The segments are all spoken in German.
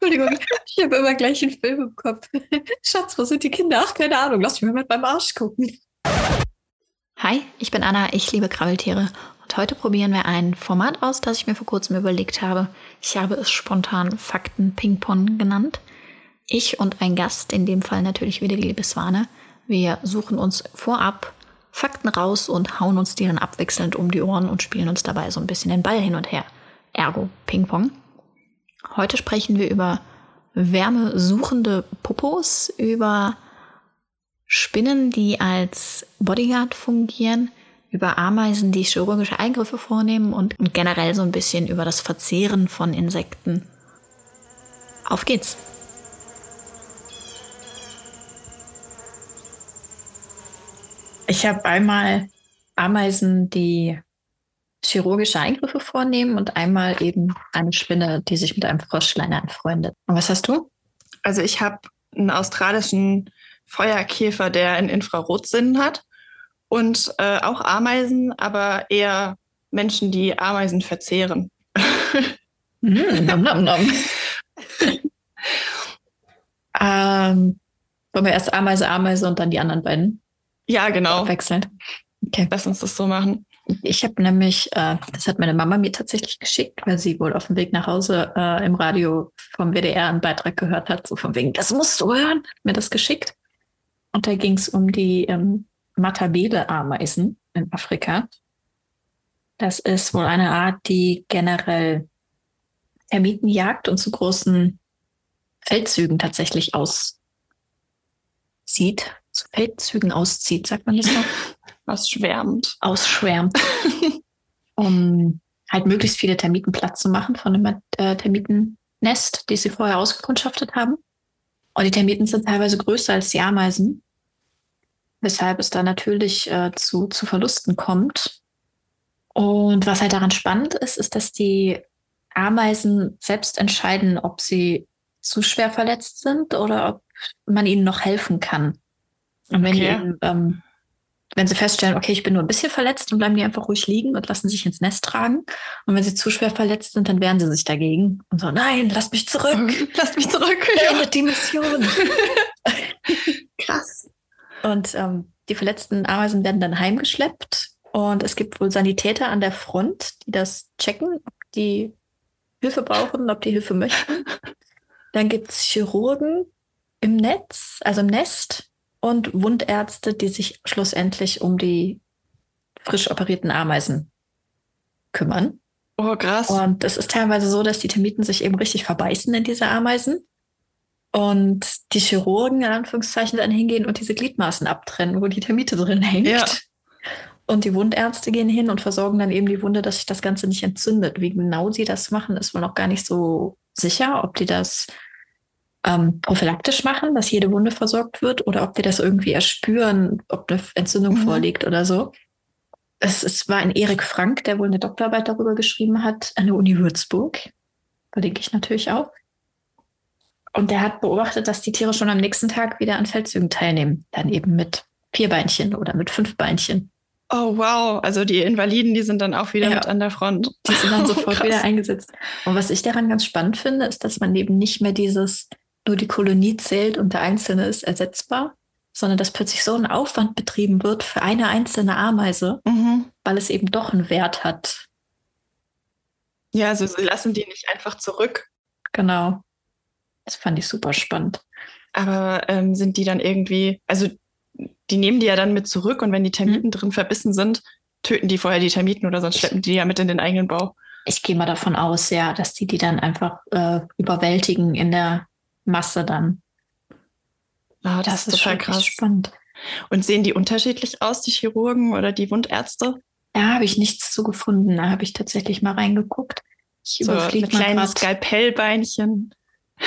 Entschuldigung, ich habe immer gleich einen Film im Kopf. Schatz, wo sind die Kinder? Ach, keine Ahnung, lass mich mal mit meinem Arsch gucken. Hi, ich bin Anna, ich liebe Krabbeltiere und heute probieren wir ein Format aus, das ich mir vor kurzem überlegt habe. Ich habe es spontan Fakten Ping-Pong genannt. Ich und ein Gast, in dem Fall natürlich wieder die liebe Swane, wir suchen uns vorab Fakten raus und hauen uns die dann abwechselnd um die Ohren und spielen uns dabei so ein bisschen den Ball hin und her. Ergo Ping-Pong. Heute sprechen wir über wärmesuchende Popos, über Spinnen, die als Bodyguard fungieren, über Ameisen, die chirurgische Eingriffe vornehmen und generell so ein bisschen über das Verzehren von Insekten. Auf geht's! Ich habe einmal Ameisen, die chirurgische Eingriffe vornehmen und einmal eben eine Spinne, die sich mit einem Froschlein anfreundet. Und was hast du? Also ich habe einen australischen Feuerkäfer, der einen Infrarotsinn hat und äh, auch Ameisen, aber eher Menschen, die Ameisen verzehren. mm, nom, nom, nom. ähm, wollen wir erst Ameise, Ameise und dann die anderen beiden? Ja, genau. Wechselnd. Okay. Lass uns das so machen. Ich habe nämlich, äh, das hat meine Mama mir tatsächlich geschickt, weil sie wohl auf dem Weg nach Hause äh, im Radio vom WDR einen Beitrag gehört hat, so von wegen, das musst du hören, hat mir das geschickt. Und da ging es um die ähm, Matabele-Ameisen in Afrika. Das ist wohl eine Art, die generell Termiten jagt und zu großen Feldzügen tatsächlich auszieht, zu Feldzügen auszieht, sagt man das so? Ausschwärmt. Ausschwärmt. um halt möglichst viele Termiten Platz zu machen von dem äh, Termitennest, die sie vorher ausgekundschaftet haben. Und die Termiten sind teilweise größer als die Ameisen, weshalb es da natürlich äh, zu, zu Verlusten kommt. Und was halt daran spannend ist, ist, dass die Ameisen selbst entscheiden, ob sie zu schwer verletzt sind oder ob man ihnen noch helfen kann. Und wenn okay. die ähm, wenn sie feststellen, okay, ich bin nur ein bisschen verletzt, dann bleiben die einfach ruhig liegen und lassen sich ins Nest tragen. Und wenn sie zu schwer verletzt sind, dann wehren sie sich dagegen und so, nein, lasst mich zurück. lasst mich zurück. Beendet ja. die Mission. Krass. Und ähm, die verletzten Ameisen werden dann heimgeschleppt. Und es gibt wohl Sanitäter an der Front, die das checken, ob die Hilfe brauchen, ob die Hilfe möchten. Dann gibt es Chirurgen im Netz, also im Nest, und Wundärzte, die sich schlussendlich um die frisch operierten Ameisen kümmern. Oh, krass. Und es ist teilweise so, dass die Termiten sich eben richtig verbeißen in diese Ameisen. Und die Chirurgen in Anführungszeichen dann hingehen und diese Gliedmaßen abtrennen, wo die Termite drin hängt. Ja. Und die Wundärzte gehen hin und versorgen dann eben die Wunde, dass sich das Ganze nicht entzündet. Wie genau sie das machen, ist wohl noch gar nicht so sicher, ob die das ähm, prophylaktisch machen, dass jede Wunde versorgt wird oder ob wir das irgendwie erspüren, ob eine Entzündung mhm. vorliegt oder so. Es, es war ein Erik Frank, der wohl eine Doktorarbeit darüber geschrieben hat, an der Uni Würzburg. Verlinke ich natürlich auch. Und der hat beobachtet, dass die Tiere schon am nächsten Tag wieder an Feldzügen teilnehmen. Dann eben mit vier Beinchen oder mit fünf Beinchen. Oh wow, also die Invaliden, die sind dann auch wieder ja. mit an der Front. Die sind dann sofort oh, wieder eingesetzt. Und was ich daran ganz spannend finde, ist, dass man eben nicht mehr dieses nur die Kolonie zählt und der Einzelne ist ersetzbar, sondern dass plötzlich so ein Aufwand betrieben wird für eine einzelne Ameise, mhm. weil es eben doch einen Wert hat. Ja, also sie lassen die nicht einfach zurück. Genau. Das fand ich super spannend. Aber ähm, sind die dann irgendwie, also die nehmen die ja dann mit zurück und wenn die Termiten mhm. drin verbissen sind, töten die vorher die Termiten oder sonst schleppen die ja mit in den eigenen Bau. Ich gehe mal davon aus, ja, dass die die dann einfach äh, überwältigen in der Masse dann. Oh, das, das, ist total krass. spannend. Und sehen die unterschiedlich aus, die Chirurgen oder die Wundärzte? Da habe ich nichts zu gefunden. Da habe ich tatsächlich mal reingeguckt. Ich so überfliege mal kleines Skalpellbeinchen.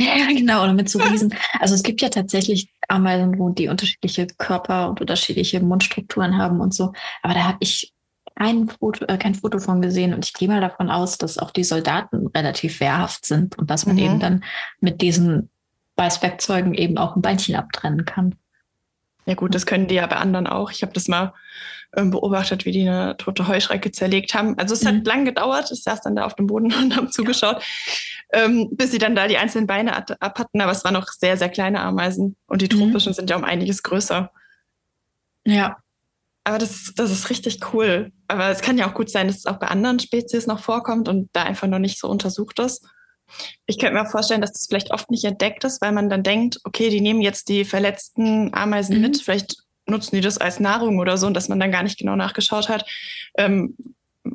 Ja, genau, oder mit so riesen. Also es gibt ja tatsächlich Ameisen, die unterschiedliche Körper und unterschiedliche Mundstrukturen haben und so. Aber da habe ich kein Foto, äh, kein Foto von gesehen und ich gehe mal davon aus, dass auch die Soldaten relativ wehrhaft sind und dass man mhm. eben dann mit diesen Beißwerkzeugen eben auch ein Beinchen abtrennen kann. Ja gut, das können die ja bei anderen auch. Ich habe das mal ähm, beobachtet, wie die eine tote Heuschrecke zerlegt haben. Also es mhm. hat lang gedauert. Ich saß dann da auf dem Boden und habe zugeschaut, ja. ähm, bis sie dann da die einzelnen Beine ab hatten. Aber es waren noch sehr, sehr kleine Ameisen. Und die mhm. tropischen mhm. sind ja um einiges größer. Ja. Aber das, das ist richtig cool. Aber es kann ja auch gut sein, dass es auch bei anderen Spezies noch vorkommt und da einfach noch nicht so untersucht ist. Ich könnte mir vorstellen, dass das vielleicht oft nicht entdeckt ist, weil man dann denkt, okay, die nehmen jetzt die verletzten Ameisen mhm. mit, vielleicht nutzen die das als Nahrung oder so und dass man dann gar nicht genau nachgeschaut hat, ähm,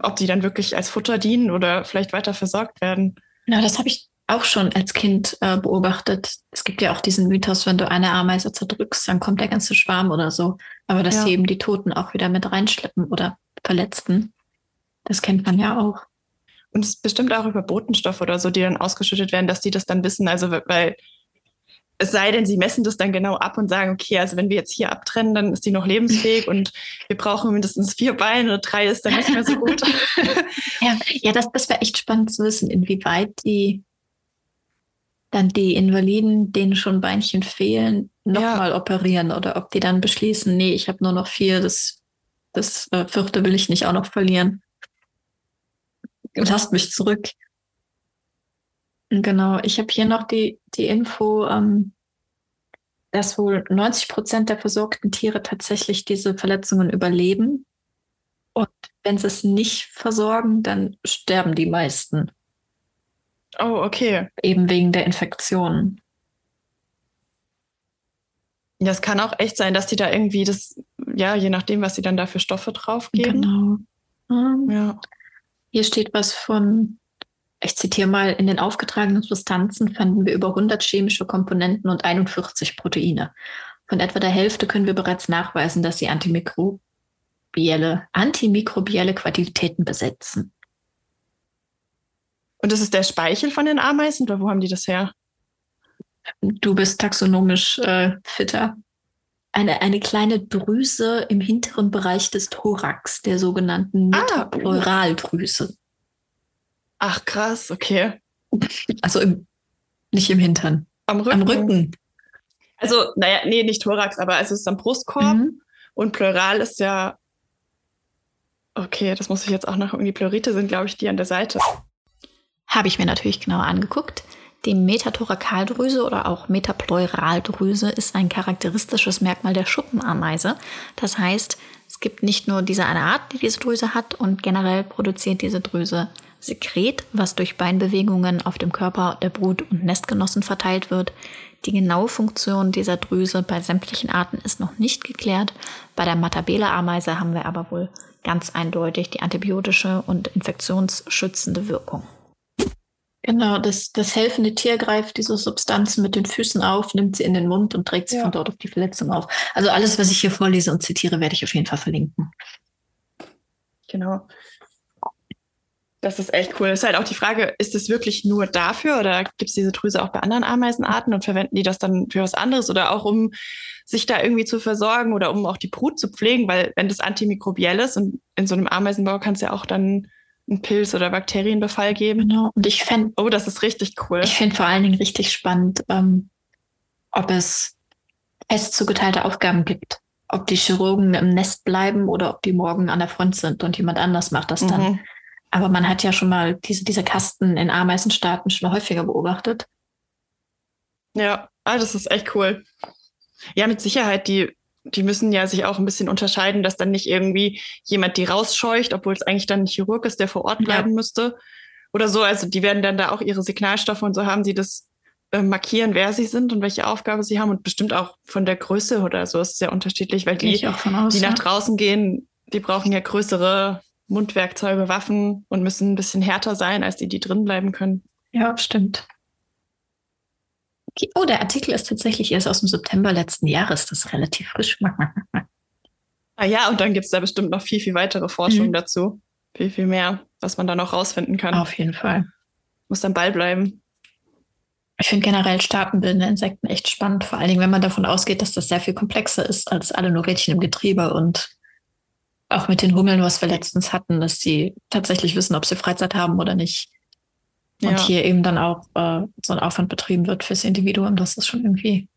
ob die dann wirklich als Futter dienen oder vielleicht weiter versorgt werden. Ja, das habe ich auch schon als Kind äh, beobachtet. Es gibt ja auch diesen Mythos, wenn du eine Ameise zerdrückst, dann kommt der ganze Schwarm oder so. Aber dass ja. sie eben die Toten auch wieder mit reinschleppen oder Verletzten, das kennt man ja auch. Und es ist bestimmt auch über Botenstoffe oder so, die dann ausgeschüttet werden, dass die das dann wissen. Also, weil es sei denn, sie messen das dann genau ab und sagen, okay, also wenn wir jetzt hier abtrennen, dann ist die noch lebensfähig und wir brauchen mindestens vier Beine oder drei ist dann nicht mehr so gut. ja, ja, das, das wäre echt spannend zu wissen, inwieweit die dann die Invaliden, denen schon Beinchen fehlen, nochmal ja. operieren oder ob die dann beschließen, nee, ich habe nur noch vier, das, das äh, vierte will ich nicht auch noch verlieren. Lasst mich zurück. Genau, ich habe hier noch die, die Info, ähm, dass wohl 90 Prozent der versorgten Tiere tatsächlich diese Verletzungen überleben. Und wenn sie es nicht versorgen, dann sterben die meisten. Oh, okay. Eben wegen der Infektionen. Ja, es kann auch echt sein, dass die da irgendwie das, ja, je nachdem, was sie dann da für Stoffe draufgeben. Genau. Mhm. Ja. Hier steht was von, ich zitiere mal, in den aufgetragenen Substanzen fanden wir über 100 chemische Komponenten und 41 Proteine. Von etwa der Hälfte können wir bereits nachweisen, dass sie antimikrobielle, antimikrobielle Qualitäten besitzen. Und das ist der Speichel von den Ameisen oder wo haben die das her? Du bist taxonomisch äh, fitter. Eine, eine kleine Drüse im hinteren Bereich des Thorax, der sogenannten ah, Metapleuraldrüse. Ach krass, okay. Also im, nicht im Hintern. Am Rücken. Am Rücken. Also, naja, nee, nicht Thorax, aber es ist am Brustkorb. Mhm. Und Pleural ist ja. Okay, das muss ich jetzt auch nachgucken. Die Pleurite sind, glaube ich, die an der Seite. Habe ich mir natürlich genauer angeguckt. Die Metathorakaldrüse oder auch Metapleuraldrüse ist ein charakteristisches Merkmal der Schuppenameise. Das heißt, es gibt nicht nur diese eine Art, die diese Drüse hat und generell produziert diese Drüse Sekret, was durch Beinbewegungen auf dem Körper der Brut- und Nestgenossen verteilt wird. Die genaue Funktion dieser Drüse bei sämtlichen Arten ist noch nicht geklärt. Bei der Matabele-Ameise haben wir aber wohl ganz eindeutig die antibiotische und infektionsschützende Wirkung. Genau, das, das helfende Tier greift diese Substanzen mit den Füßen auf, nimmt sie in den Mund und trägt sie ja. von dort auf die Verletzung auf. Also alles, was ich hier vorlese und zitiere, werde ich auf jeden Fall verlinken. Genau. Das ist echt cool. Es ist halt auch die Frage, ist es wirklich nur dafür oder gibt es diese Drüse auch bei anderen Ameisenarten und verwenden die das dann für was anderes oder auch um sich da irgendwie zu versorgen oder um auch die Brut zu pflegen? Weil wenn das antimikrobiell ist und in so einem Ameisenbau kann es ja auch dann einen Pilz- oder Bakterienbefall geben. Genau. Und ich fände. Oh, das ist richtig cool. Ich finde vor allen Dingen richtig spannend, ähm, ob es fest zugeteilte Aufgaben gibt. Ob die Chirurgen im Nest bleiben oder ob die morgen an der Front sind und jemand anders macht das dann. Mhm. Aber man hat ja schon mal diese, diese Kasten in Ameisenstaaten schon häufiger beobachtet. Ja, ah, das ist echt cool. Ja, mit Sicherheit, die die müssen ja sich auch ein bisschen unterscheiden, dass dann nicht irgendwie jemand die rausscheucht, obwohl es eigentlich dann ein Chirurg ist, der vor Ort bleiben ja. müsste. Oder so. Also die werden dann da auch ihre Signalstoffe und so haben sie das äh, markieren, wer sie sind und welche Aufgabe sie haben und bestimmt auch von der Größe oder so ist es sehr unterschiedlich, weil die, aus, die nach draußen gehen, die brauchen ja größere Mundwerkzeuge, Waffen und müssen ein bisschen härter sein, als die, die drin bleiben können. Ja, stimmt. Oh, der Artikel ist tatsächlich erst aus dem September letzten Jahres. Das ist relativ frisch. ah ja, und dann gibt es da bestimmt noch viel, viel weitere Forschung mhm. dazu. Viel, viel mehr, was man da noch rausfinden kann. Auf jeden Fall. Muss dann Ball bleiben. Ich finde generell staatenbildende Insekten echt spannend, vor allen Dingen, wenn man davon ausgeht, dass das sehr viel komplexer ist als alle nur Rädchen im Getriebe und auch mit den Hummeln, was wir letztens hatten, dass sie tatsächlich wissen, ob sie Freizeit haben oder nicht. Und ja. hier eben dann auch äh, so ein Aufwand betrieben wird fürs Individuum, das ist schon irgendwie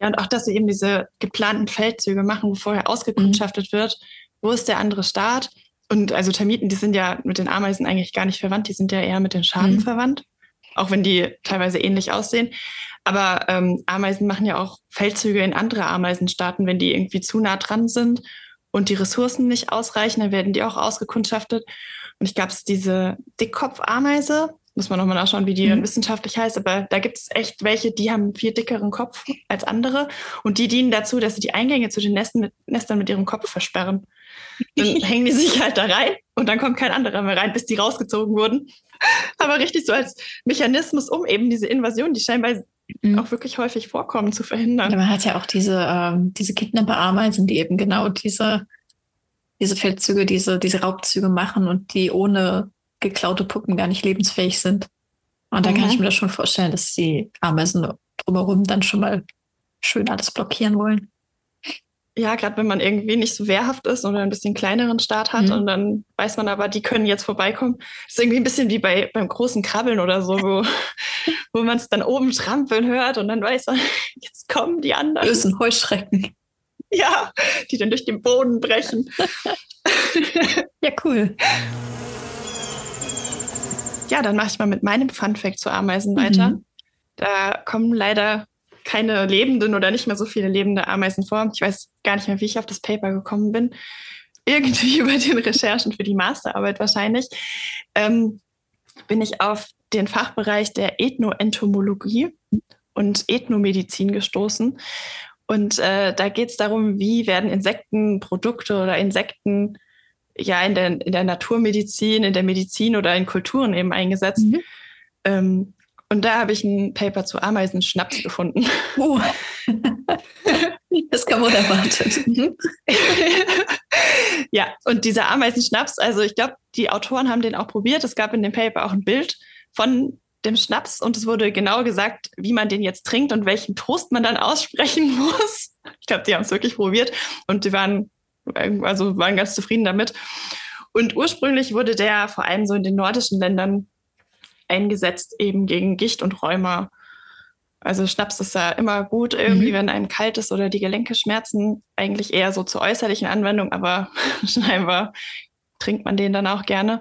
Ja, und auch, dass sie eben diese geplanten Feldzüge machen, wo vorher ausgekundschaftet mhm. wird, wo ist der andere Staat? Und also Termiten, die sind ja mit den Ameisen eigentlich gar nicht verwandt, die sind ja eher mit den Schaden mhm. verwandt, auch wenn die teilweise ähnlich aussehen. Aber ähm, Ameisen machen ja auch Feldzüge in andere Ameisenstaaten, wenn die irgendwie zu nah dran sind und die Ressourcen nicht ausreichen, dann werden die auch ausgekundschaftet. Und ich glaube, es ist diese Dickkopfameise, muss man nochmal nachschauen, wie die mhm. wissenschaftlich heißt, aber da gibt es echt welche, die haben viel dickeren Kopf als andere und die dienen dazu, dass sie die Eingänge zu den Nesten mit, Nestern mit ihrem Kopf versperren. Dann hängen die sich halt da rein und dann kommt kein anderer mehr rein, bis die rausgezogen wurden. Aber richtig so als Mechanismus, um eben diese Invasion, die scheinbar mhm. auch wirklich häufig vorkommen, zu verhindern. Ja, man hat ja auch diese, ähm, diese Kidnapper-Ameisen, die eben genau diese, diese Feldzüge, diese, diese Raubzüge machen und die ohne geklaute Puppen gar nicht lebensfähig sind. Und da mhm. kann ich mhm. mir das schon vorstellen, dass die Ameisen drumherum dann schon mal schön alles blockieren wollen. Ja, gerade wenn man irgendwie nicht so wehrhaft ist oder ein bisschen kleineren Start hat mhm. und dann weiß man aber, die können jetzt vorbeikommen. Das ist irgendwie ein bisschen wie bei, beim großen Krabbeln oder so, wo, wo man es dann oben trampeln hört und dann weiß man, jetzt kommen die anderen. Bösen Heuschrecken. Ja, die dann durch den Boden brechen. ja, cool. Ja, dann mache ich mal mit meinem Funfact zu Ameisen weiter. Mhm. Da kommen leider keine lebenden oder nicht mehr so viele lebende Ameisen vor. Ich weiß gar nicht mehr, wie ich auf das Paper gekommen bin. Irgendwie über den Recherchen für die Masterarbeit wahrscheinlich. Ähm, bin ich auf den Fachbereich der Ethnoentomologie und Ethnomedizin gestoßen. Und äh, da geht es darum, wie werden Insektenprodukte oder Insekten ja in der, in der Naturmedizin, in der Medizin oder in Kulturen eben eingesetzt. Mhm. Ähm, und da habe ich ein Paper zu Ameisenschnaps gefunden. Oh. das kam unerwartet. Mhm. ja, und dieser Ameisenschnaps, also ich glaube, die Autoren haben den auch probiert. Es gab in dem Paper auch ein Bild von dem Schnaps und es wurde genau gesagt, wie man den jetzt trinkt und welchen Toast man dann aussprechen muss. Ich glaube, die haben es wirklich probiert und die waren, also waren ganz zufrieden damit. Und ursprünglich wurde der vor allem so in den nordischen Ländern eingesetzt, eben gegen Gicht und Rheuma. Also Schnaps ist ja immer gut, irgendwie, mhm. wenn einem kalt ist oder die Gelenke schmerzen, eigentlich eher so zur äußerlichen Anwendung, aber scheinbar trinkt man den dann auch gerne.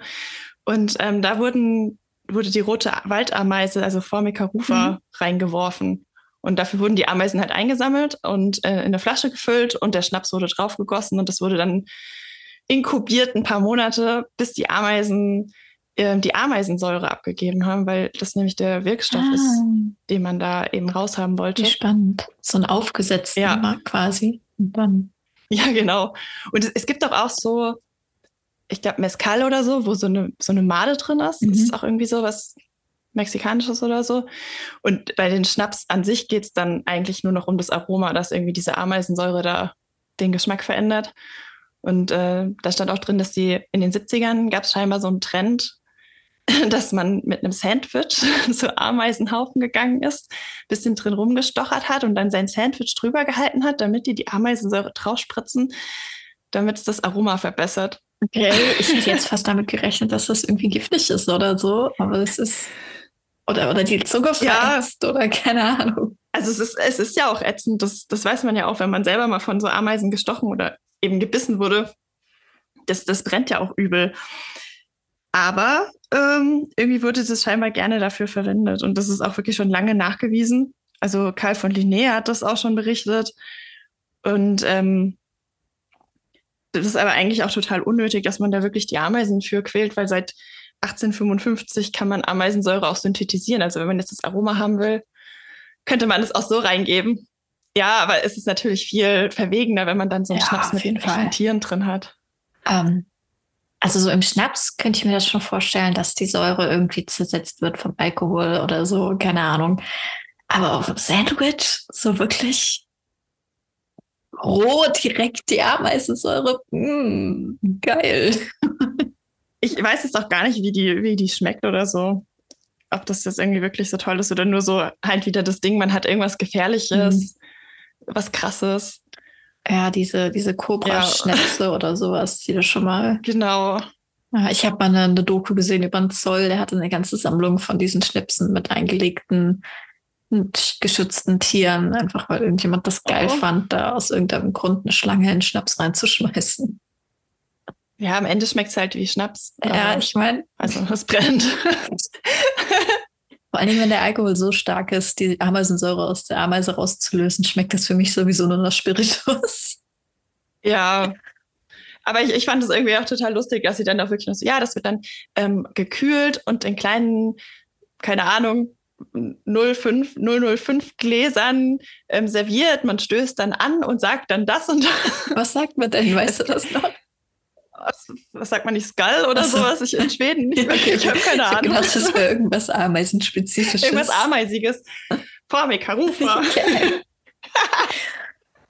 Und ähm, da wurden, wurde die rote Waldameise, also Formica rufa, mhm. reingeworfen. Und dafür wurden die Ameisen halt eingesammelt und äh, in eine Flasche gefüllt und der Schnaps wurde draufgegossen und das wurde dann inkubiert ein paar Monate, bis die Ameisen ähm, die Ameisensäure abgegeben haben, weil das nämlich der Wirkstoff ah. ist, den man da eben raushaben wollte. Wie spannend. So ein aufgesetzter ja. quasi. Und dann. Ja, genau. Und es, es gibt doch auch so, ich glaube, Mezcal oder so, wo so eine, so eine Made drin ist. Mhm. Das ist auch irgendwie so was Mexikanisches oder so. Und bei den Schnaps an sich geht es dann eigentlich nur noch um das Aroma, dass irgendwie diese Ameisensäure da den Geschmack verändert. Und äh, da stand auch drin, dass die in den 70ern gab es scheinbar so einen Trend, dass man mit einem Sandwich zu Ameisenhaufen gegangen ist, bisschen drin rumgestochert hat und dann sein Sandwich drüber gehalten hat, damit die die Ameisensäure draufspritzen, damit es das Aroma verbessert. Okay, ich hätte jetzt fast damit gerechnet, dass das irgendwie giftig ist oder so, aber es ist oder, oder die Zunge verätzt ja. oder keine Ahnung. Also es ist, es ist ja auch ätzend, das, das weiß man ja auch, wenn man selber mal von so Ameisen gestochen oder eben gebissen wurde. Das, das brennt ja auch übel. Aber ähm, irgendwie wurde das scheinbar gerne dafür verwendet. Und das ist auch wirklich schon lange nachgewiesen. Also Karl von Linné hat das auch schon berichtet. Und ähm, das ist aber eigentlich auch total unnötig, dass man da wirklich die Ameisen für quält, weil seit 1855 kann man Ameisensäure auch synthetisieren. Also wenn man jetzt das Aroma haben will, könnte man es auch so reingeben. Ja, aber es ist natürlich viel verwegener, wenn man dann so einen ja, Schnaps mit echten Tieren drin hat. Ähm, also so im Schnaps könnte ich mir das schon vorstellen, dass die Säure irgendwie zersetzt wird vom Alkohol oder so, keine Ahnung. Aber auf dem Sandwich so wirklich roh direkt die Ameisensäure, mm, geil. Ich weiß jetzt auch gar nicht, wie die, wie die schmeckt oder so. Ob das jetzt irgendwie wirklich so toll ist oder nur so halt wieder das Ding, man hat irgendwas Gefährliches, mhm. was Krasses. Ja, diese, diese Cobra-Schnäpse ja. oder sowas, die du schon mal. Genau. Ich habe mal eine, eine, Doku gesehen über einen Zoll, der hatte eine ganze Sammlung von diesen Schnipsen mit eingelegten artengeschützten Tieren, einfach weil irgendjemand das geil oh. fand, da aus irgendeinem Grund eine Schlange in Schnaps reinzuschmeißen. Ja, am Ende schmeckt es halt wie Schnaps. Ja, ich meine. Also es brennt. Vor allen Dingen, wenn der Alkohol so stark ist, die Ameisensäure aus der Ameise rauszulösen, schmeckt das für mich sowieso nur nach Spiritus. Ja. Aber ich, ich fand es irgendwie auch total lustig, dass sie dann auch wirklich noch so, ja, das wird dann ähm, gekühlt und in kleinen, keine Ahnung, 05, 005 Gläsern ähm, serviert. Man stößt dann an und sagt dann das und das. Was sagt man denn? Weißt du das noch? was, was sagt man nicht, Skull oder so, was ich in Schweden nicht okay, Ich habe keine Ahnung. Ich gedacht, das wäre irgendwas Ameisenspezifisches. Irgendwas Ameisiges. Formi Karufa.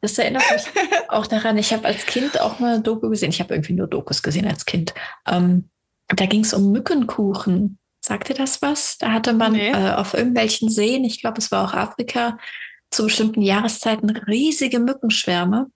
Das erinnert mich auch daran, ich habe als Kind auch mal Doku gesehen. Ich habe irgendwie nur Dokus gesehen als Kind. Ähm, da ging es um Mückenkuchen. Sagt ihr das was? Da hatte man nee. äh, auf irgendwelchen Seen, ich glaube, es war auch Afrika, zu bestimmten Jahreszeiten riesige Mückenschwärme.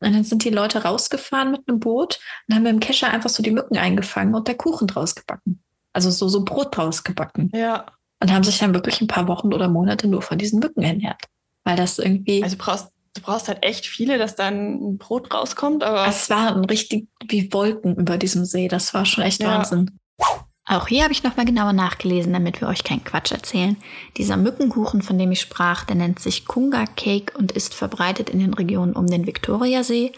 Und dann sind die Leute rausgefahren mit einem Boot und haben mit dem Kescher einfach so die Mücken eingefangen und der Kuchen draus gebacken. Also so, so Brot draus gebacken. Ja. Und haben sich dann wirklich ein paar Wochen oder Monate nur von diesen Mücken ernährt. Weil das irgendwie. Also du brauchst, du brauchst halt echt viele, dass dann ein Brot rauskommt, aber. Es waren richtig wie Wolken über diesem See. Das war schon echt ja. Wahnsinn. Auch hier habe ich nochmal genauer nachgelesen, damit wir euch keinen Quatsch erzählen. Dieser Mückenkuchen, von dem ich sprach, der nennt sich Kunga Cake und ist verbreitet in den Regionen um den Viktoriasee.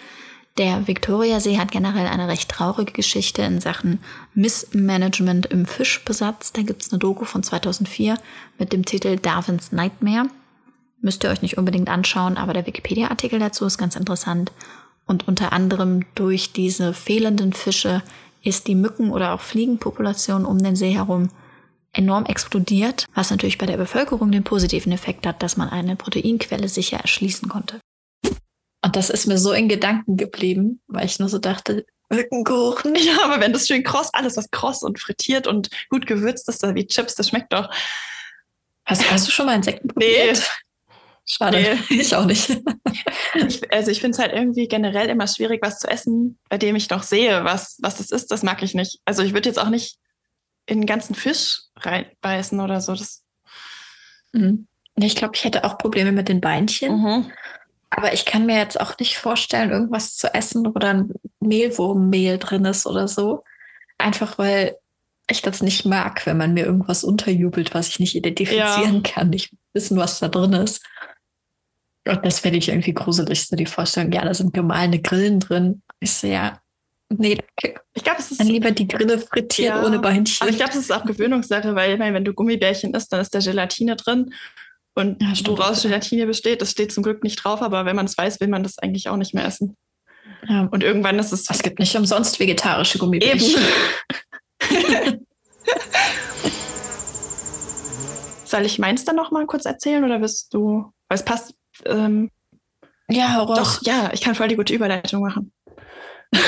Der Viktoriasee hat generell eine recht traurige Geschichte in Sachen Missmanagement im Fischbesatz. Da gibt es eine Doku von 2004 mit dem Titel Darwins Nightmare. Müsst ihr euch nicht unbedingt anschauen, aber der Wikipedia-Artikel dazu ist ganz interessant. Und unter anderem durch diese fehlenden Fische ist die Mücken- oder auch Fliegenpopulation um den See herum enorm explodiert, was natürlich bei der Bevölkerung den positiven Effekt hat, dass man eine Proteinquelle sicher erschließen konnte. Und das ist mir so in Gedanken geblieben, weil ich nur so dachte, Mückenkuchen. Ja, aber wenn das schön kross, alles was kross und frittiert und gut gewürzt ist, wie Chips, das schmeckt doch. Hast, hast du schon mal Insekten probiert? Nee. Schade. Nee. Ich auch nicht. Ich, also ich finde es halt irgendwie generell immer schwierig, was zu essen, bei dem ich noch sehe, was, was das ist. Das mag ich nicht. Also ich würde jetzt auch nicht in den ganzen Fisch reinbeißen oder so. Das mhm. Ich glaube, ich hätte auch Probleme mit den Beinchen. Mhm. Aber ich kann mir jetzt auch nicht vorstellen, irgendwas zu essen, wo dann Mehlwurmmehl drin ist oder so. Einfach weil ich das nicht mag, wenn man mir irgendwas unterjubelt, was ich nicht identifizieren ja. kann, nicht wissen, was da drin ist. Und das fände ich irgendwie gruselig, so die Vorstellung, ja, da sind gemahlene Grillen drin. Ich so, ja, nee, danke. Ich glaube, es ist. Dann lieber die Grille frittiert ja, ohne Beinchen. Aber ich glaube, es ist auch Gewöhnungssache, weil ich meine, wenn du Gummibärchen isst, dann ist da Gelatine drin. Und ja, woraus Gelatine besteht, das steht zum Glück nicht drauf, aber wenn man es weiß, will man das eigentlich auch nicht mehr essen. Ja. Und irgendwann ist es. Es gibt nicht umsonst vegetarische Gummibärchen. Eben. Soll ich meins dann noch mal kurz erzählen oder wirst du, weil es passt ähm, ja, Horror. Doch, ja, ich kann voll die gute Überleitung machen.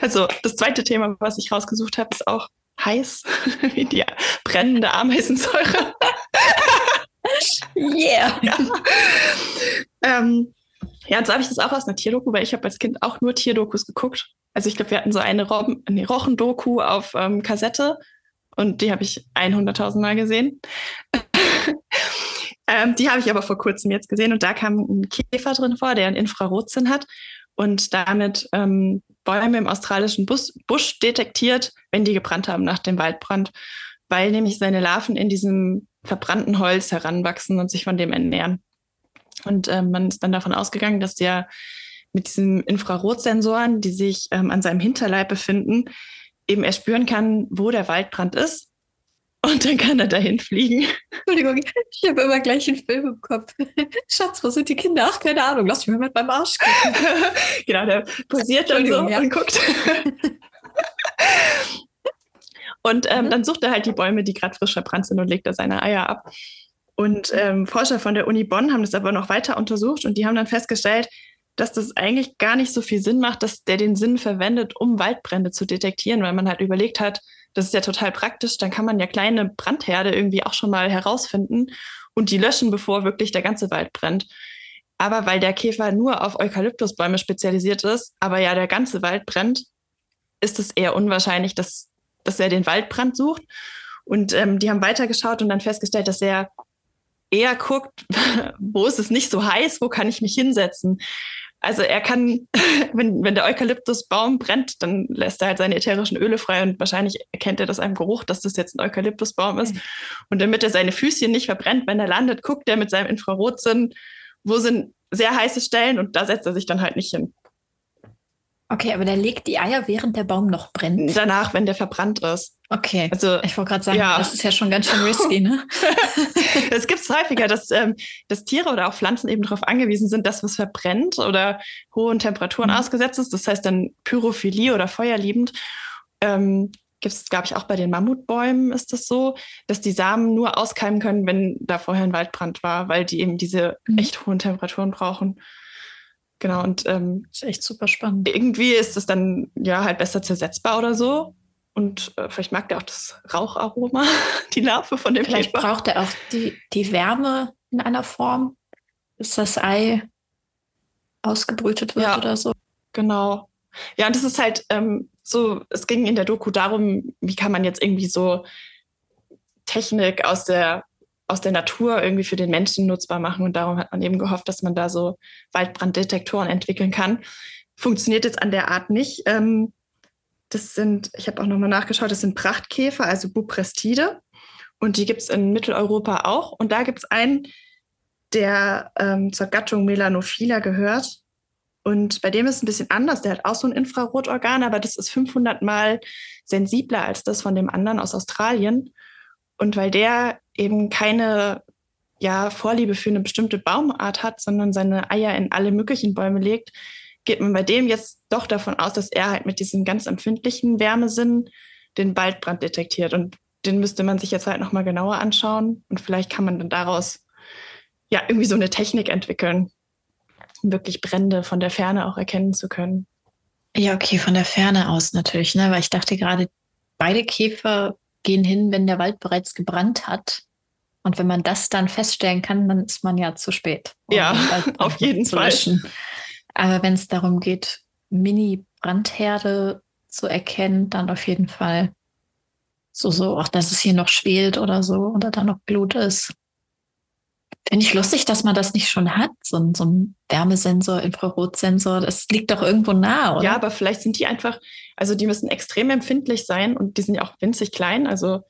also das zweite Thema, was ich rausgesucht habe, ist auch heiß, wie die brennende Ameisensäure. yeah. Ja. Ähm, ja, und so habe ich das auch aus einer Tierdoku, weil ich habe als Kind auch nur Tierdokus geguckt. Also ich glaube, wir hatten so eine, Robben, eine Rochendoku auf ähm, Kassette und die habe ich 100.000 Mal gesehen. Ähm, die habe ich aber vor kurzem jetzt gesehen und da kam ein Käfer drin vor, der einen Infrarotsinn hat und damit ähm, Bäume im australischen Bus Busch detektiert, wenn die gebrannt haben nach dem Waldbrand, weil nämlich seine Larven in diesem verbrannten Holz heranwachsen und sich von dem ernähren. Und ähm, man ist dann davon ausgegangen, dass der mit diesen Infrarotsensoren, die sich ähm, an seinem Hinterleib befinden, eben erspüren kann, wo der Waldbrand ist und dann kann er dahin fliegen. Entschuldigung, ich habe immer gleich einen Film im Kopf. Schatz, wo sind die Kinder? Ach, keine Ahnung, lass mich mal mit meinem Arsch gucken. genau, der posiert dann so ja. und guckt. und ähm, mhm. dann sucht er halt die Bäume, die gerade frisch verbrannt sind und legt da seine Eier ab. Und ähm, Forscher von der Uni Bonn haben das aber noch weiter untersucht und die haben dann festgestellt, dass das eigentlich gar nicht so viel Sinn macht, dass der den Sinn verwendet, um Waldbrände zu detektieren, weil man halt überlegt hat, das ist ja total praktisch. Dann kann man ja kleine Brandherde irgendwie auch schon mal herausfinden und die löschen, bevor wirklich der ganze Wald brennt. Aber weil der Käfer nur auf Eukalyptusbäume spezialisiert ist, aber ja der ganze Wald brennt, ist es eher unwahrscheinlich, dass, dass er den Waldbrand sucht. Und ähm, die haben weitergeschaut und dann festgestellt, dass er eher guckt, wo ist es nicht so heiß, wo kann ich mich hinsetzen. Also er kann, wenn, wenn der Eukalyptusbaum brennt, dann lässt er halt seine ätherischen Öle frei und wahrscheinlich erkennt er das einem Geruch, dass das jetzt ein Eukalyptusbaum ist. Mhm. Und damit er seine Füßchen nicht verbrennt, wenn er landet, guckt er mit seinem Infrarotsinn, wo sind sehr heiße Stellen und da setzt er sich dann halt nicht hin. Okay, aber der legt die Eier, während der Baum noch brennt. Danach, wenn der verbrannt ist. Okay. Also ich wollte gerade sagen, ja. das ist ja schon ganz schön risky, ne? Es gibt es häufiger, dass, ähm, dass Tiere oder auch Pflanzen eben darauf angewiesen sind, dass was verbrennt oder hohen Temperaturen mhm. ausgesetzt ist. Das heißt dann Pyrophilie oder feuerliebend. Ähm, gibt es, glaube ich, auch bei den Mammutbäumen ist das so, dass die Samen nur auskeimen können, wenn da vorher ein Waldbrand war, weil die eben diese mhm. echt hohen Temperaturen brauchen. Genau, und ähm, ist echt super spannend. Irgendwie ist es dann ja halt besser zersetzbar oder so. Und äh, vielleicht mag der auch das Raucharoma, die Larve von dem Vielleicht Käfer. braucht er auch die, die Wärme in einer Form, bis das Ei ausgebrütet wird ja, oder so. Genau. Ja, und das ist halt ähm, so, es ging in der Doku darum, wie kann man jetzt irgendwie so Technik aus der aus der Natur irgendwie für den Menschen nutzbar machen. Und darum hat man eben gehofft, dass man da so Waldbranddetektoren entwickeln kann. Funktioniert jetzt an der Art nicht. Ähm, das sind, ich habe auch nochmal nachgeschaut, das sind Prachtkäfer, also Buprestide. Und die gibt es in Mitteleuropa auch. Und da gibt es einen, der ähm, zur Gattung Melanophila gehört. Und bei dem ist es ein bisschen anders. Der hat auch so ein Infrarotorgan, aber das ist 500 Mal sensibler als das von dem anderen aus Australien. Und weil der eben keine ja, Vorliebe für eine bestimmte Baumart hat, sondern seine Eier in alle möglichen Bäume legt, geht man bei dem jetzt doch davon aus, dass er halt mit diesem ganz empfindlichen Wärmesinn den Waldbrand detektiert. Und den müsste man sich jetzt halt nochmal genauer anschauen. Und vielleicht kann man dann daraus ja irgendwie so eine Technik entwickeln, um wirklich Brände von der Ferne auch erkennen zu können. Ja, okay, von der Ferne aus natürlich, ne? Weil ich dachte gerade, beide Käfer gehen hin, wenn der Wald bereits gebrannt hat. Und wenn man das dann feststellen kann, dann ist man ja zu spät. Um ja, auf jeden Fall. Löschen. Aber wenn es darum geht, Mini-Brandherde zu erkennen, dann auf jeden Fall so, so, auch dass es hier noch schwelt oder so oder da noch Blut ist. Finde ich lustig, dass man das nicht schon hat, so, ein, so ein Wärmesensor, Infrarotsensor. Das liegt doch irgendwo nah, oder? Ja, aber vielleicht sind die einfach, also die müssen extrem empfindlich sein und die sind ja auch winzig klein, also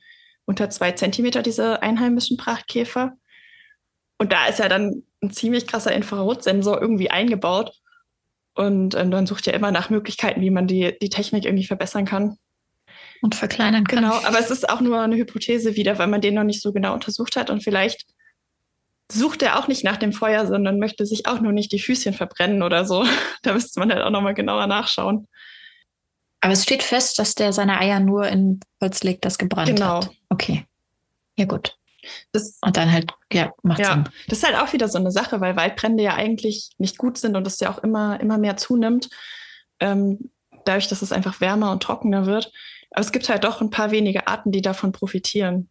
unter zwei Zentimeter, diese einheimischen Prachtkäfer. Und da ist ja dann ein ziemlich krasser Infrarotsensor irgendwie eingebaut. Und ähm, dann sucht ja immer nach Möglichkeiten, wie man die, die Technik irgendwie verbessern kann. Und verkleinern kann. Genau, aber es ist auch nur eine Hypothese wieder, weil man den noch nicht so genau untersucht hat. Und vielleicht sucht er auch nicht nach dem Feuer, sondern möchte sich auch nur nicht die Füßchen verbrennen oder so. Da müsste man halt auch nochmal genauer nachschauen. Aber es steht fest, dass der seine Eier nur in Holz legt, das gebrannt genau. hat. Okay. Ja, gut. Das, und dann halt, ja, macht ja, Sinn. Das ist halt auch wieder so eine Sache, weil Waldbrände ja eigentlich nicht gut sind und es ja auch immer, immer mehr zunimmt. Ähm, dadurch, dass es einfach wärmer und trockener wird. Aber es gibt halt doch ein paar wenige Arten, die davon profitieren.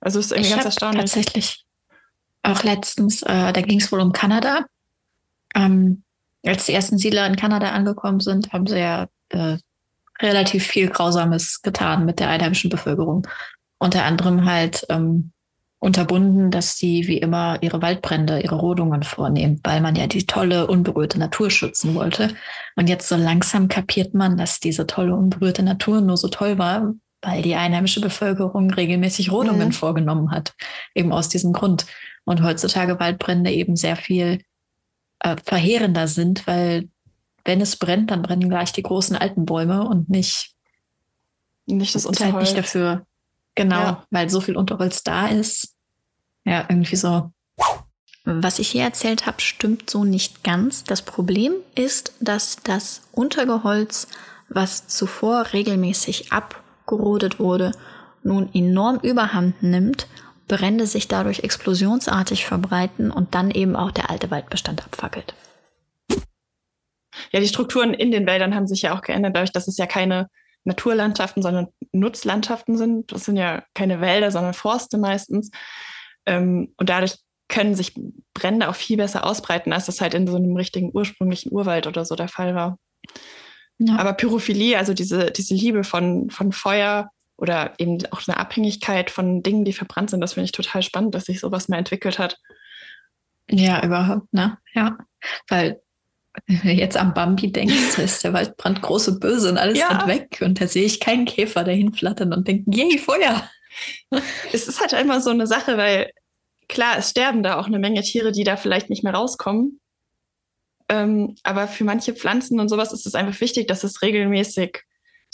Also es ist irgendwie ich ganz erstaunlich. Tatsächlich auch letztens, äh, da ging es wohl um Kanada. Ähm, als die ersten Siedler in Kanada angekommen sind, haben sie ja äh, relativ viel Grausames getan mit der einheimischen Bevölkerung. Unter anderem halt ähm, unterbunden, dass sie wie immer ihre Waldbrände, ihre Rodungen vornehmen, weil man ja die tolle, unberührte Natur schützen wollte. Und jetzt so langsam kapiert man, dass diese tolle, unberührte Natur nur so toll war, weil die einheimische Bevölkerung regelmäßig Rodungen mhm. vorgenommen hat, eben aus diesem Grund. Und heutzutage Waldbrände eben sehr viel äh, verheerender sind, weil wenn es brennt, dann brennen gleich die großen alten Bäume und nicht, nicht das Unterholz. Halt nicht dafür. Genau, ja. weil so viel Unterholz da ist. Ja, irgendwie so. Was ich hier erzählt habe, stimmt so nicht ganz. Das Problem ist, dass das Untergeholz, was zuvor regelmäßig abgerodet wurde, nun enorm überhand nimmt, Brände sich dadurch explosionsartig verbreiten und dann eben auch der alte Waldbestand abfackelt. Ja, die Strukturen in den Wäldern haben sich ja auch geändert, dadurch, dass es ja keine Naturlandschaften, sondern Nutzlandschaften sind. Das sind ja keine Wälder, sondern Forste meistens. Ähm, und dadurch können sich Brände auch viel besser ausbreiten, als das halt in so einem richtigen ursprünglichen Urwald oder so der Fall war. Ja. Aber Pyrophilie, also diese, diese Liebe von, von Feuer, oder eben auch eine Abhängigkeit von Dingen, die verbrannt sind. Das finde ich total spannend, dass sich sowas mal entwickelt hat. Ja, überhaupt, ne? Ja. Weil wenn du jetzt am Bambi denkst, ist der Waldbrand große Böse und alles ja. weg. Und da sehe ich keinen Käfer dahin flattern und denken, yay, Feuer. Es ist halt immer so eine Sache, weil klar, es sterben da auch eine Menge Tiere, die da vielleicht nicht mehr rauskommen. Ähm, aber für manche Pflanzen und sowas ist es einfach wichtig, dass es regelmäßig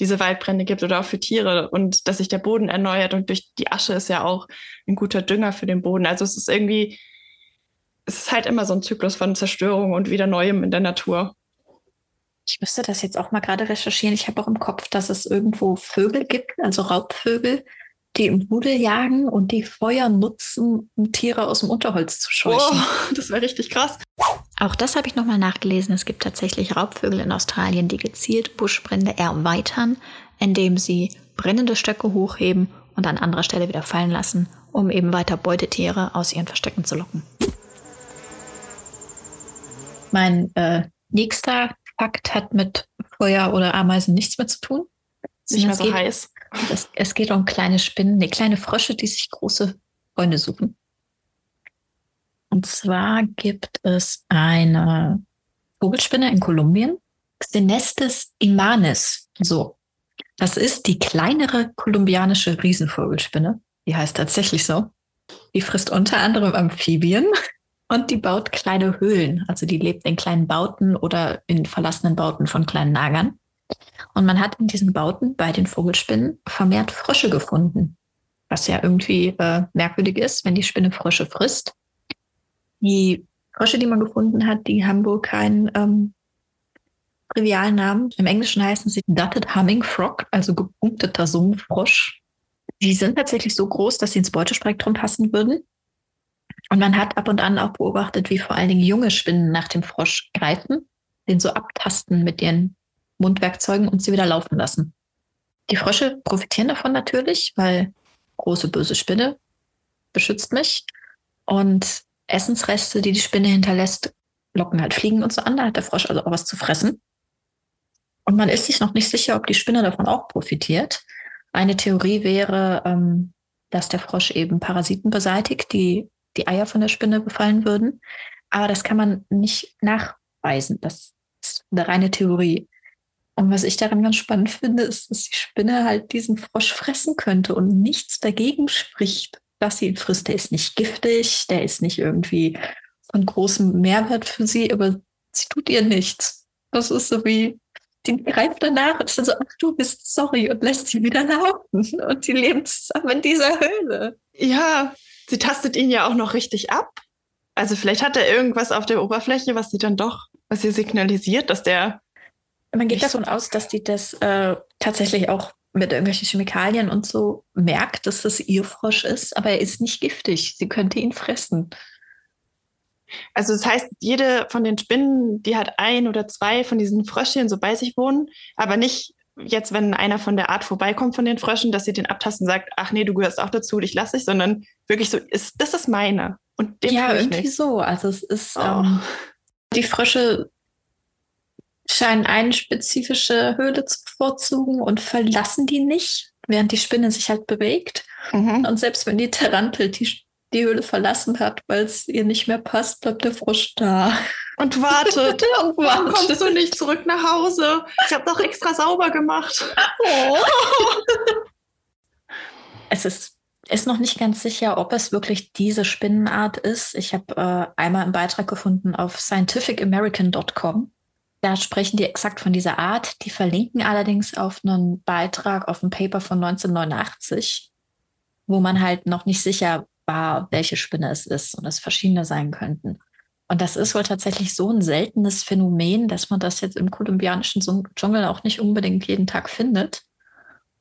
diese Waldbrände gibt oder auch für Tiere und dass sich der Boden erneuert und durch die Asche ist ja auch ein guter Dünger für den Boden. Also es ist irgendwie, es ist halt immer so ein Zyklus von Zerstörung und wieder Neuem in der Natur. Ich müsste das jetzt auch mal gerade recherchieren. Ich habe auch im Kopf, dass es irgendwo Vögel gibt, also Raubvögel, die im Rudel jagen und die Feuer nutzen, um Tiere aus dem Unterholz zu scheuchen. Oh, das wäre richtig krass. Auch das habe ich nochmal nachgelesen. Es gibt tatsächlich Raubvögel in Australien, die gezielt Buschbrände erweitern, indem sie brennende Stöcke hochheben und an anderer Stelle wieder fallen lassen, um eben weiter Beutetiere aus ihren Verstecken zu locken. Mein äh, nächster Fakt hat mit Feuer oder Ameisen nichts mehr zu tun. Nicht mehr so geht, heiß. Es, es, geht um kleine Spinnen, nee, kleine Frösche, die sich große Freunde suchen. Und zwar gibt es eine Vogelspinne in Kolumbien, Xenestes imanis. So. Das ist die kleinere kolumbianische Riesenvogelspinne. Die heißt tatsächlich so. Die frisst unter anderem Amphibien und die baut kleine Höhlen. Also die lebt in kleinen Bauten oder in verlassenen Bauten von kleinen Nagern. Und man hat in diesen Bauten bei den Vogelspinnen vermehrt Frösche gefunden. Was ja irgendwie äh, merkwürdig ist, wenn die Spinne Frösche frisst. Die Frösche, die man gefunden hat, die haben wohl keinen ähm, trivialen Namen. Im Englischen heißen sie Dutted Humming Frog, also gepunkteter Summfrosch. Die sind tatsächlich so groß, dass sie ins Beutespektrum passen würden. Und man hat ab und an auch beobachtet, wie vor allen Dingen junge Spinnen nach dem Frosch greifen, den so abtasten mit ihren Mundwerkzeugen und sie wieder laufen lassen. Die Frösche profitieren davon natürlich, weil große böse Spinne beschützt mich. Und Essensreste, die die Spinne hinterlässt, locken halt Fliegen und so an. Da hat der Frosch also auch was zu fressen. Und man ist sich noch nicht sicher, ob die Spinne davon auch profitiert. Eine Theorie wäre, ähm, dass der Frosch eben Parasiten beseitigt, die die Eier von der Spinne befallen würden. Aber das kann man nicht nachweisen. Das ist eine reine Theorie. Und was ich daran ganz spannend finde, ist, dass die Spinne halt diesen Frosch fressen könnte und nichts dagegen spricht, dass sie ihn frisst. Der ist nicht giftig, der ist nicht irgendwie von großem Mehrwert für sie, aber sie tut ihr nichts. Das ist so wie, die greift danach und ist dann so, ach du bist sorry und lässt sie wieder laufen. Und die leben zusammen in dieser Höhle. Ja, sie tastet ihn ja auch noch richtig ab. Also vielleicht hat er irgendwas auf der Oberfläche, was sie dann doch, was ihr signalisiert, dass der man geht davon aus, dass die das äh, tatsächlich auch mit irgendwelchen Chemikalien und so merkt, dass das ihr Frosch ist, aber er ist nicht giftig. Sie könnte ihn fressen. Also das heißt, jede von den Spinnen, die hat ein oder zwei von diesen Fröschchen so bei sich wohnen, aber nicht jetzt, wenn einer von der Art vorbeikommt von den Fröschen, dass sie den abtasten und sagt, ach nee, du gehörst auch dazu, dich lasse ich, sondern wirklich so, ist, das ist meine. Und den ja, irgendwie nicht. so. Also es ist, oh. ähm, die Frösche scheinen eine spezifische Höhle zu bevorzugen und verlassen die nicht, während die Spinne sich halt bewegt. Mhm. Und selbst wenn die Tarantel die, die Höhle verlassen hat, weil es ihr nicht mehr passt, bleibt der Frosch da. Und wartet. und Warum kommst du nicht zurück nach Hause? Ich habe doch extra sauber gemacht. Oh. es ist ist noch nicht ganz sicher, ob es wirklich diese Spinnenart ist. Ich habe äh, einmal einen Beitrag gefunden auf scientificamerican.com. Da sprechen die exakt von dieser Art. Die verlinken allerdings auf einen Beitrag, auf ein Paper von 1989, wo man halt noch nicht sicher war, welche Spinne es ist und es verschiedene sein könnten. Und das ist wohl tatsächlich so ein seltenes Phänomen, dass man das jetzt im kolumbianischen Dschungel auch nicht unbedingt jeden Tag findet.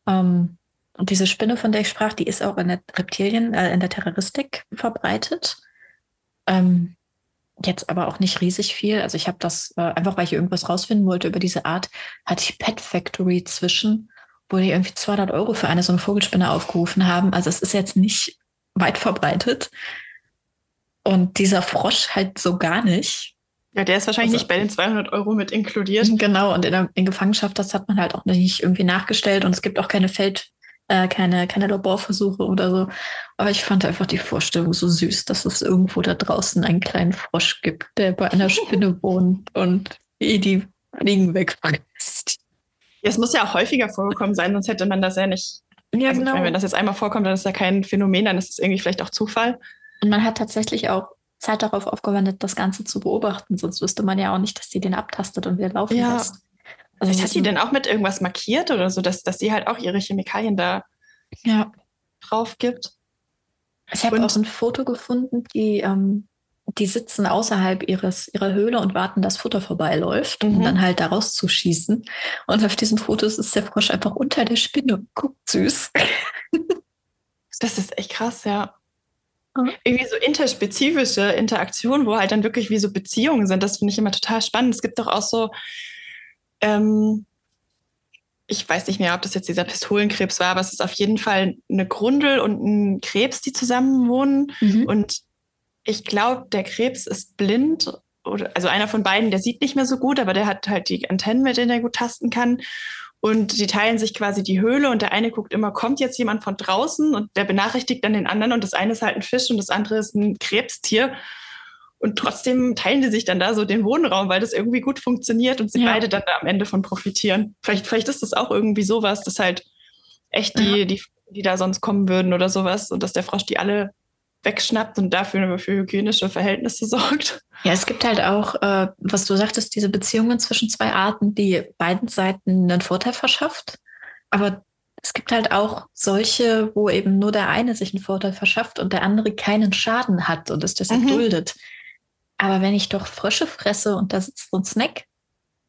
Ähm, und diese Spinne, von der ich sprach, die ist auch in der Reptilien, äh, in der Terroristik verbreitet. Ähm, jetzt aber auch nicht riesig viel. Also ich habe das, äh, einfach weil ich irgendwas rausfinden wollte über diese Art, hatte ich Pet Factory zwischen, wo die irgendwie 200 Euro für eine so eine Vogelspinne aufgerufen haben. Also es ist jetzt nicht weit verbreitet. Und dieser Frosch halt so gar nicht. Ja, der ist wahrscheinlich also, nicht bei den 200 Euro mit inkludiert. Genau, und in, der, in Gefangenschaft, das hat man halt auch nicht irgendwie nachgestellt und es gibt auch keine Feld, äh, keine, keine Laborversuche oder so. Aber ich fand einfach die Vorstellung so süß, dass es irgendwo da draußen einen kleinen Frosch gibt, der bei einer Spinne wohnt und eh die Fliegen wegfrisst. Ja, es muss ja auch häufiger vorgekommen sein, sonst hätte man das ja nicht. Ja, also, genau. Wenn das jetzt einmal vorkommt, dann ist ja kein Phänomen, dann ist es irgendwie vielleicht auch Zufall. Und man hat tatsächlich auch Zeit darauf aufgewendet, das Ganze zu beobachten, sonst wüsste man ja auch nicht, dass sie den abtastet und wir laufen ja. lässt. Also Vielleicht hat sie denn auch mit irgendwas markiert oder so, dass, dass sie halt auch ihre Chemikalien da ja. drauf gibt? Ich habe auch ein Foto gefunden, die, ähm, die sitzen außerhalb ihres, ihrer Höhle und warten, dass Futter vorbeiläuft, um mhm. dann halt da rauszuschießen. Und auf diesen Fotos ist der Frosch einfach unter der Spinne. Guckt süß. das ist echt krass, ja. Mhm. Irgendwie so interspezifische Interaktionen, wo halt dann wirklich wie so Beziehungen sind. Das finde ich immer total spannend. Es gibt doch auch so ähm, ich weiß nicht mehr, ob das jetzt dieser Pistolenkrebs war, aber es ist auf jeden Fall eine Grundel und ein Krebs, die zusammen wohnen. Mhm. Und ich glaube, der Krebs ist blind. Oder, also einer von beiden, der sieht nicht mehr so gut, aber der hat halt die Antennen, mit denen er gut tasten kann. Und die teilen sich quasi die Höhle und der eine guckt immer, kommt jetzt jemand von draußen und der benachrichtigt dann den anderen und das eine ist halt ein Fisch und das andere ist ein Krebstier. Und trotzdem teilen die sich dann da so den Wohnraum, weil das irgendwie gut funktioniert und sie ja. beide dann da am Ende von profitieren. Vielleicht, vielleicht ist das auch irgendwie sowas, dass halt echt die, ja. die, die da sonst kommen würden oder sowas und dass der Frosch die alle wegschnappt und dafür für hygienische Verhältnisse sorgt. Ja, es gibt halt auch, äh, was du sagtest, diese Beziehungen zwischen zwei Arten, die beiden Seiten einen Vorteil verschafft. Aber es gibt halt auch solche, wo eben nur der eine sich einen Vorteil verschafft und der andere keinen Schaden hat und es deshalb mhm. duldet. Aber wenn ich doch Frösche fresse und da sitzt so ein Snack,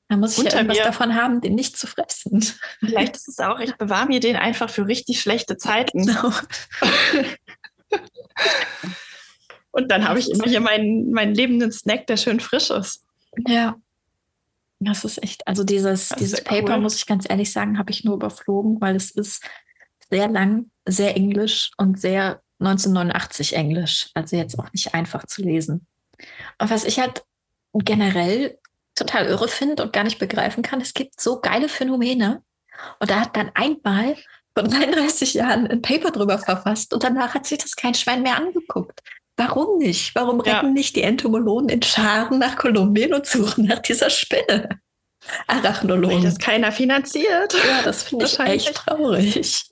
dann muss ich Unter ja irgendwas mir. davon haben, den nicht zu fressen. Vielleicht ist es auch, ich bewahre mir den einfach für richtig schlechte Zeiten. Genau. und dann habe ich immer hier meinen, meinen lebenden Snack, der schön frisch ist. Ja. Das ist echt, also dieses, dieses Paper, cool. muss ich ganz ehrlich sagen, habe ich nur überflogen, weil es ist sehr lang, sehr englisch und sehr 1989 englisch. Also jetzt auch nicht einfach zu lesen. Und was ich halt generell total irre finde und gar nicht begreifen kann, es gibt so geile Phänomene. Und da hat dann einmal vor 33 Jahren ein Paper drüber verfasst und danach hat sich das kein Schwein mehr angeguckt. Warum nicht? Warum rennen ja. nicht die Entomologen in Scharen nach Kolumbien und suchen nach dieser Spinne? Arachnologen. Weil das keiner finanziert. Ja, das finde ich echt traurig.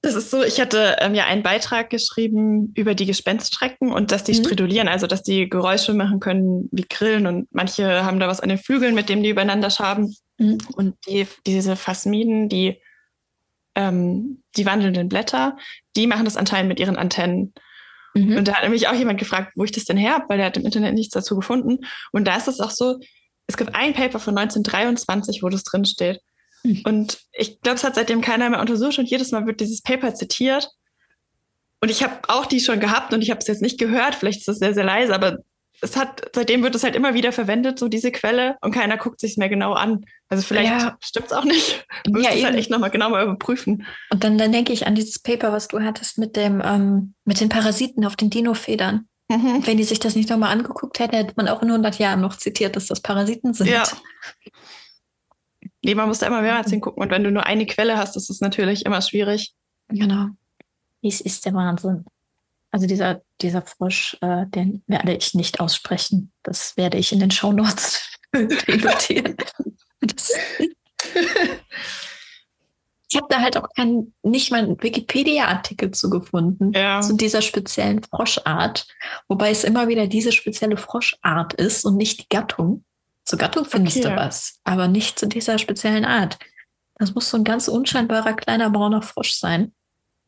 Das ist so, ich hatte ähm, ja einen Beitrag geschrieben über die Gespenststrecken und dass die mhm. stridulieren, also dass die Geräusche machen können wie Grillen und manche haben da was an den Flügeln, mit dem die übereinander schaben. Mhm. Und die, diese Phasmiden, die, ähm, die wandelnden Blätter, die machen das anscheinend mit ihren Antennen. Mhm. Und da hat nämlich auch jemand gefragt, wo ich das denn her habe, weil der hat im Internet nichts dazu gefunden. Und da ist es auch so, es gibt ein Paper von 1923, wo das drin steht. Mhm. Und ich glaube, es hat seitdem keiner mehr untersucht und jedes Mal wird dieses Paper zitiert. Und ich habe auch die schon gehabt und ich habe es jetzt nicht gehört. Vielleicht ist das sehr, sehr leise, aber es hat, seitdem wird es halt immer wieder verwendet, so diese Quelle, und keiner guckt sich mehr genau an. Also vielleicht ja. stimmt es auch nicht. Du musst ja, es halt echt nochmal genau mal überprüfen. Und dann, dann denke ich an dieses Paper, was du hattest mit dem, ähm, mit den Parasiten auf den Dino-Federn. Mhm. Wenn die sich das nicht nochmal angeguckt hätten, hätte man auch in 100 Jahren noch zitiert, dass das Parasiten sind. Ja. Nee, man muss da immer mehrmals hingucken. Und wenn du nur eine Quelle hast, ist es natürlich immer schwierig. Genau. Dies ist der Wahnsinn. Also dieser, dieser Frosch, äh, den werde ich nicht aussprechen. Das werde ich in den Shownotes notieren. Ich habe da halt auch keinen, nicht mal einen Wikipedia-Artikel zu gefunden ja. zu dieser speziellen Froschart, wobei es immer wieder diese spezielle Froschart ist und nicht die Gattung. Zur Gattung findest okay. du was, aber nicht zu dieser speziellen Art. Das muss so ein ganz unscheinbarer kleiner brauner Frosch sein.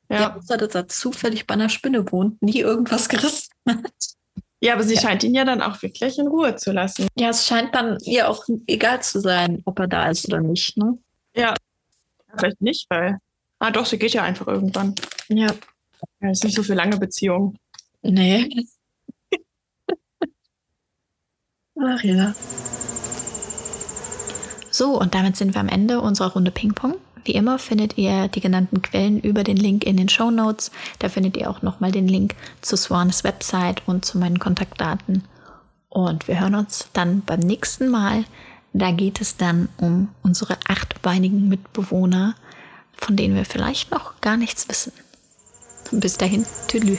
Ja. Der, dass er zufällig bei einer Spinne wohnt, nie irgendwas gerissen hat. Ja, aber sie ja. scheint ihn ja dann auch wirklich in Ruhe zu lassen. Ja, es scheint dann ihr auch egal zu sein, ob er da ist oder nicht. Ne? Ja, Vielleicht nicht, weil. Ah, doch, sie geht ja einfach irgendwann. Ja. Ja, ist nicht so für lange Beziehung. Nee. Ach ja. So, und damit sind wir am Ende unserer Runde Ping-Pong. Wie immer findet ihr die genannten Quellen über den Link in den Show Notes. Da findet ihr auch nochmal den Link zu Swans Website und zu meinen Kontaktdaten. Und wir hören uns dann beim nächsten Mal. Da geht es dann um unsere achtbeinigen Mitbewohner, von denen wir vielleicht noch gar nichts wissen. Bis dahin, Tüdelü.